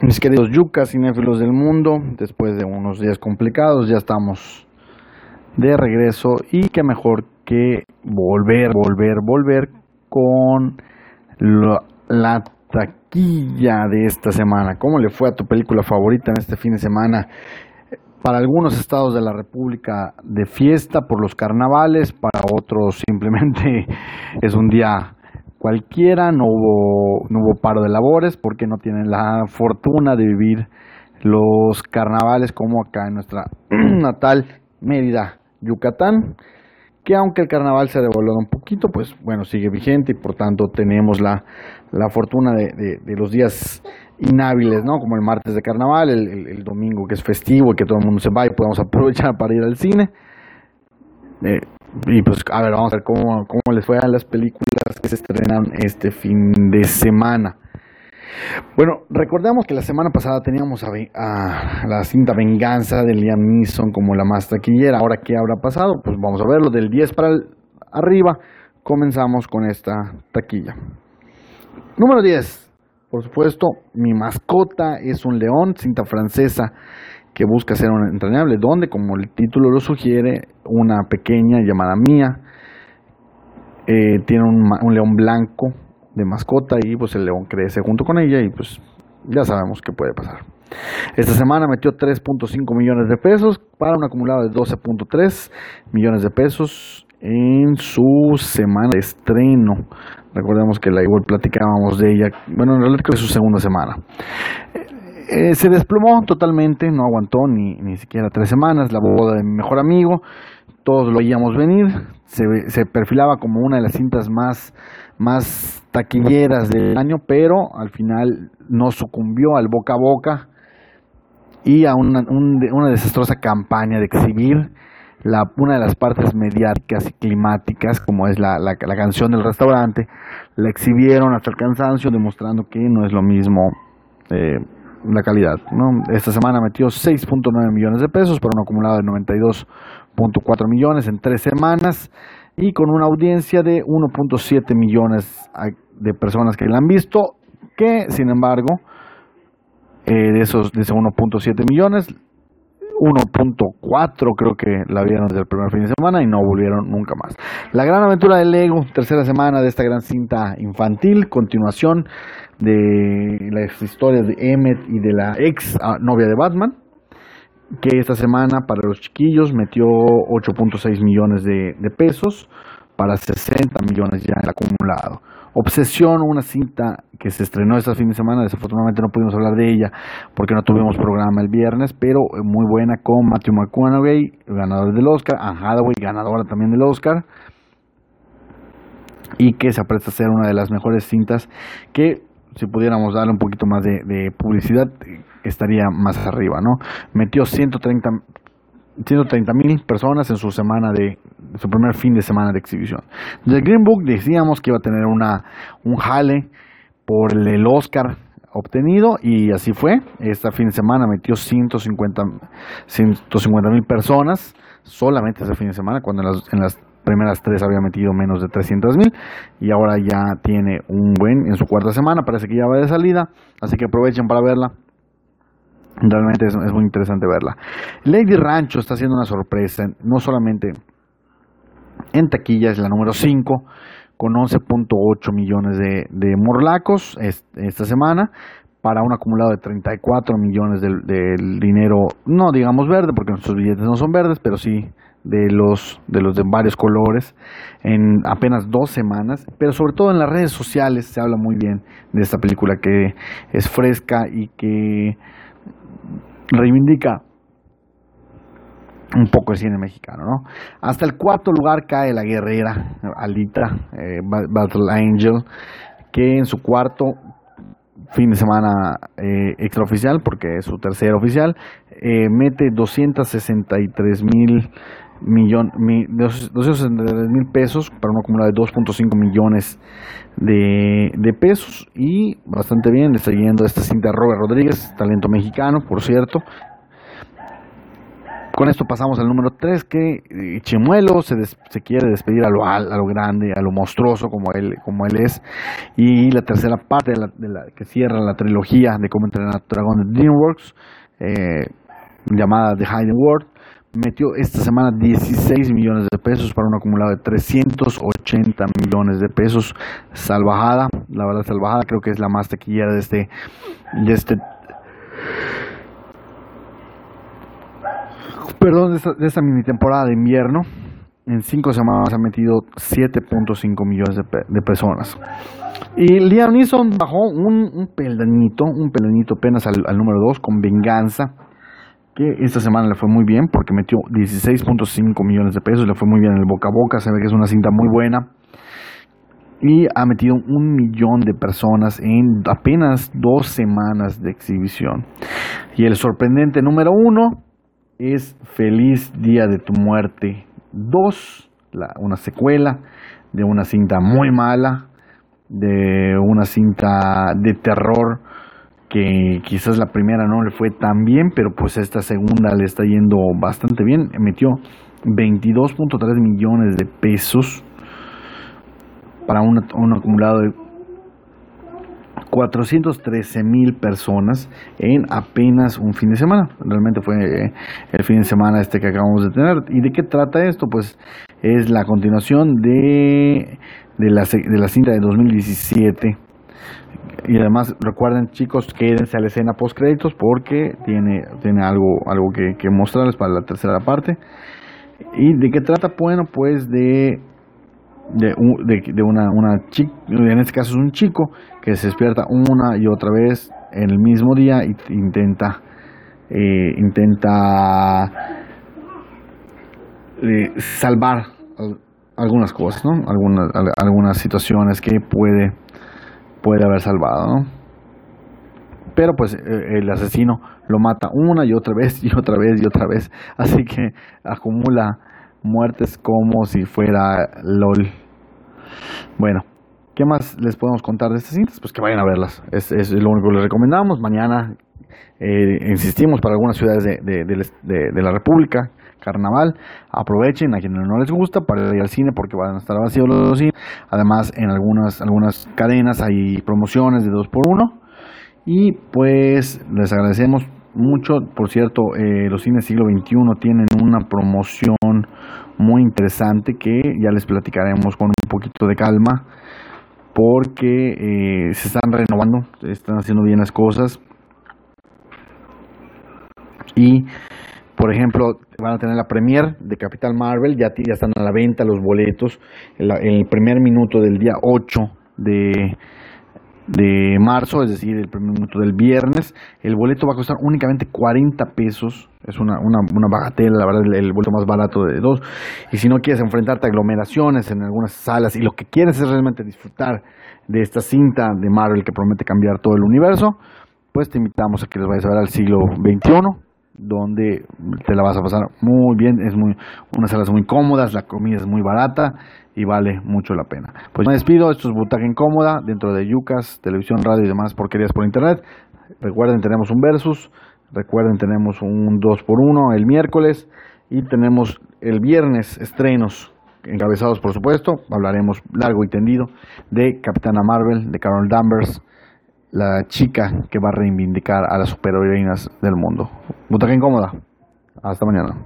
Mis queridos yucas cinéfilos del mundo, después de unos días complicados, ya estamos de regreso y qué mejor que volver, volver, volver con la taquilla de esta semana. ¿Cómo le fue a tu película favorita en este fin de semana? Para algunos estados de la República de fiesta por los carnavales, para otros simplemente es un día cualquiera, no hubo, no hubo paro de labores porque no tienen la fortuna de vivir los carnavales como acá en nuestra natal Mérida, Yucatán, que aunque el carnaval se ha devaluado un poquito, pues bueno, sigue vigente y por tanto tenemos la, la fortuna de, de, los días inhábiles, ¿no? Como el martes de carnaval, el, domingo que es festivo y que todo el mundo se va y podemos aprovechar para ir al cine. Eh, y pues, a ver, vamos a ver cómo, cómo les fue a las películas que se estrenan este fin de semana. Bueno, recordamos que la semana pasada teníamos a, la cinta Venganza de Liam Neeson como la más taquillera. Ahora, ¿qué habrá pasado? Pues vamos a verlo del 10 para arriba. Comenzamos con esta taquilla. Número 10. Por supuesto, mi mascota es un león, cinta francesa que busca ser un entrañable, donde, como el título lo sugiere, una pequeña llamada Mía eh, tiene un, león blanco de mascota y pues el león crece junto con ella y pues ya sabemos qué puede pasar. Esta semana metió 3.5 millones de pesos para un acumulado de 12.3 millones de pesos en su semana de estreno. Recordemos que la igual platicábamos de ella, bueno, en realidad creo que es su segunda semana. Eh, se desplomó totalmente, no aguantó ni, ni siquiera tres semanas, la boda de mi mejor amigo, todos lo veíamos venir, se, se perfilaba como una de las cintas más, más taquilleras del año, pero al final no sucumbió al boca a boca y a una, una desastrosa campaña de exhibir la, una de las partes mediáticas y climáticas, como es la, la, la, canción del restaurante, la exhibieron hasta el cansancio, demostrando que no es lo mismo eh, la calidad. ¿no? Esta semana metió 6.9 millones de pesos para un acumulado de 92.4 millones en tres semanas y con una audiencia de 1.7 millones de personas que la han visto, que sin embargo, eh, de esos de esos 1.7 millones, 1.4 creo que la vieron desde el primer fin de semana y no volvieron nunca más. La gran aventura de Lego, tercera semana de esta gran cinta infantil, continuación de las historias de Emmet y de la ex ah, novia de Batman, que esta semana para los chiquillos metió 8.6 millones de, de, pesos para 60 millones ya en el acumulado. Obsesión, una cinta que se estrenó este fin de semana, desafortunadamente no pudimos hablar de ella porque no tuvimos programa el viernes, pero muy buena con Matthew McConaughey, ganador del Oscar, Anne Hathaway, ganadora también del Oscar, y que se apresta a ser una de las mejores cintas que si pudiéramos darle un poquito más de, publicidad, estaría más arriba, ¿no? Metió 130 130 mil personas en su semana de su primer fin de semana de exhibición. The Green Book decíamos que iba a tener una un jale por el Oscar obtenido y así fue. Este fin de semana metió 150 mil personas solamente ese fin de semana cuando en las, en las primeras tres había metido menos de 300 mil y ahora ya tiene un buen en su cuarta semana, parece que ya va de salida, así que aprovechen para verla. Realmente es, muy interesante verla. Lady Rancho está haciendo una sorpresa, no solamente en taquilla, es la número 5, con 11.8 millones de, morlacos esta semana, para un acumulado de 34 millones del, del, dinero, no digamos verde, porque nuestros billetes no son verdes, pero sí de los de los de varios colores en apenas dos semanas, pero sobre todo en las redes sociales se habla muy bien de esta película que es fresca y que reivindica un poco el cine mexicano, ¿no? Hasta el cuarto lugar cae la guerrera Alita eh, Battle Angel, que en su cuarto fin de semana eh, extraoficial, porque es su tercer oficial, eh, mete 263 mil millón, mi, mil pesos para un acumulado de 2.5 millones de, de, pesos. Y bastante bien, le está yendo esta cinta Robert Rodríguez, talento mexicano, por cierto, Con esto pasamos al número 3, que eh, Chimuelo se, se quiere despedir a lo, a lo grande, a lo monstruoso como él, como él es. Y la tercera parte de la, que cierra la trilogía de cómo entrenar a Dragón de DreamWorks, eh, llamada The Hidden World, metió esta semana 16 millones de pesos para un acumulado de 380 millones de pesos. Salvajada, la verdad salvajada, creo que es la más taquillera de este, de este perdón, de esta, mini temporada de invierno, en cinco semanas ha metido 7.5 millones de, personas. Y Liam Neeson bajó un, un peldañito, un peldañito apenas al, número 2 con Venganza, que esta semana le fue muy bien porque metió 16.5 millones de pesos, le fue muy bien en el boca a boca, se ve que es una cinta muy buena. Y ha metido un millón de personas en apenas dos semanas de exhibición. Y el sorprendente número uno, es Feliz Día de tu Muerte 2, una secuela de una cinta muy mala, de una cinta de terror que quizás la primera no le fue tan bien, pero pues esta segunda le está yendo bastante bien. Metió 22.3 millones de pesos para un, un acumulado de 413 mil personas en apenas un fin de semana. Realmente fue eh, el fin de semana este que acabamos de tener. ¿Y de qué trata esto? Pues es la continuación de, de, la, de la cinta de 2017. Y además recuerden chicos, quédense a la escena post créditos porque tiene, tiene algo, algo que, mostrarles para la tercera parte. ¿Y de qué trata? Bueno, pues de de, de, una, una chica, en este caso es un chico, que se despierta una y otra vez en el mismo día y intenta, eh, intenta eh, salvar algunas cosas, ¿no? algunas, algunas situaciones que puede, puede haber salvado. ¿no? Pero pues eh, el asesino lo mata una y otra vez y otra vez y otra vez. Así que acumula muertes como si fuera LOL. Bueno, ¿qué más les podemos contar de estas cintas? Pues que vayan a verlas. Es, lo único que les recomendamos. Mañana eh, insistimos para algunas ciudades de, de, la República, carnaval, aprovechen a quienes no les gusta para ir al cine porque van a estar vacíos los cines. Además, en algunas, algunas cadenas hay promociones de 2 por 1 y pues les agradecemos mucho. Por cierto, eh, los cines siglo XXI tienen una promoción muy interesante que ya les platicaremos con un poquito de calma porque eh, se están renovando, están haciendo bien las cosas y por ejemplo van a tener la premier de Capital Marvel, ya, están a la venta los boletos, en el primer minuto del día 8 de de marzo, es decir, el primer minuto del viernes. El boleto va a costar únicamente 40 pesos. Es una, una, una bagatela, la verdad, el, boleto más barato de dos. Y si no quieres enfrentarte a aglomeraciones en algunas salas y lo que quieres es realmente disfrutar de esta cinta de Marvel que promete cambiar todo el universo, pues te invitamos a que les vayas a ver al siglo XXI donde te la vas a pasar muy bien, es muy unas salas muy cómodas, la comida es muy barata y vale mucho la pena. Pues me despido, esto es Butaca Incómoda dentro de Yucas, televisión, radio y demás porquerías por internet. Recuerden, tenemos un versus, recuerden, tenemos un 2 por 1 el miércoles y tenemos el viernes estrenos encabezados por supuesto, hablaremos largo y tendido de Capitana Marvel, de Carol Danvers, la chica que va a reivindicar a las superheroínas del mundo. Butaca incómoda. Hasta mañana.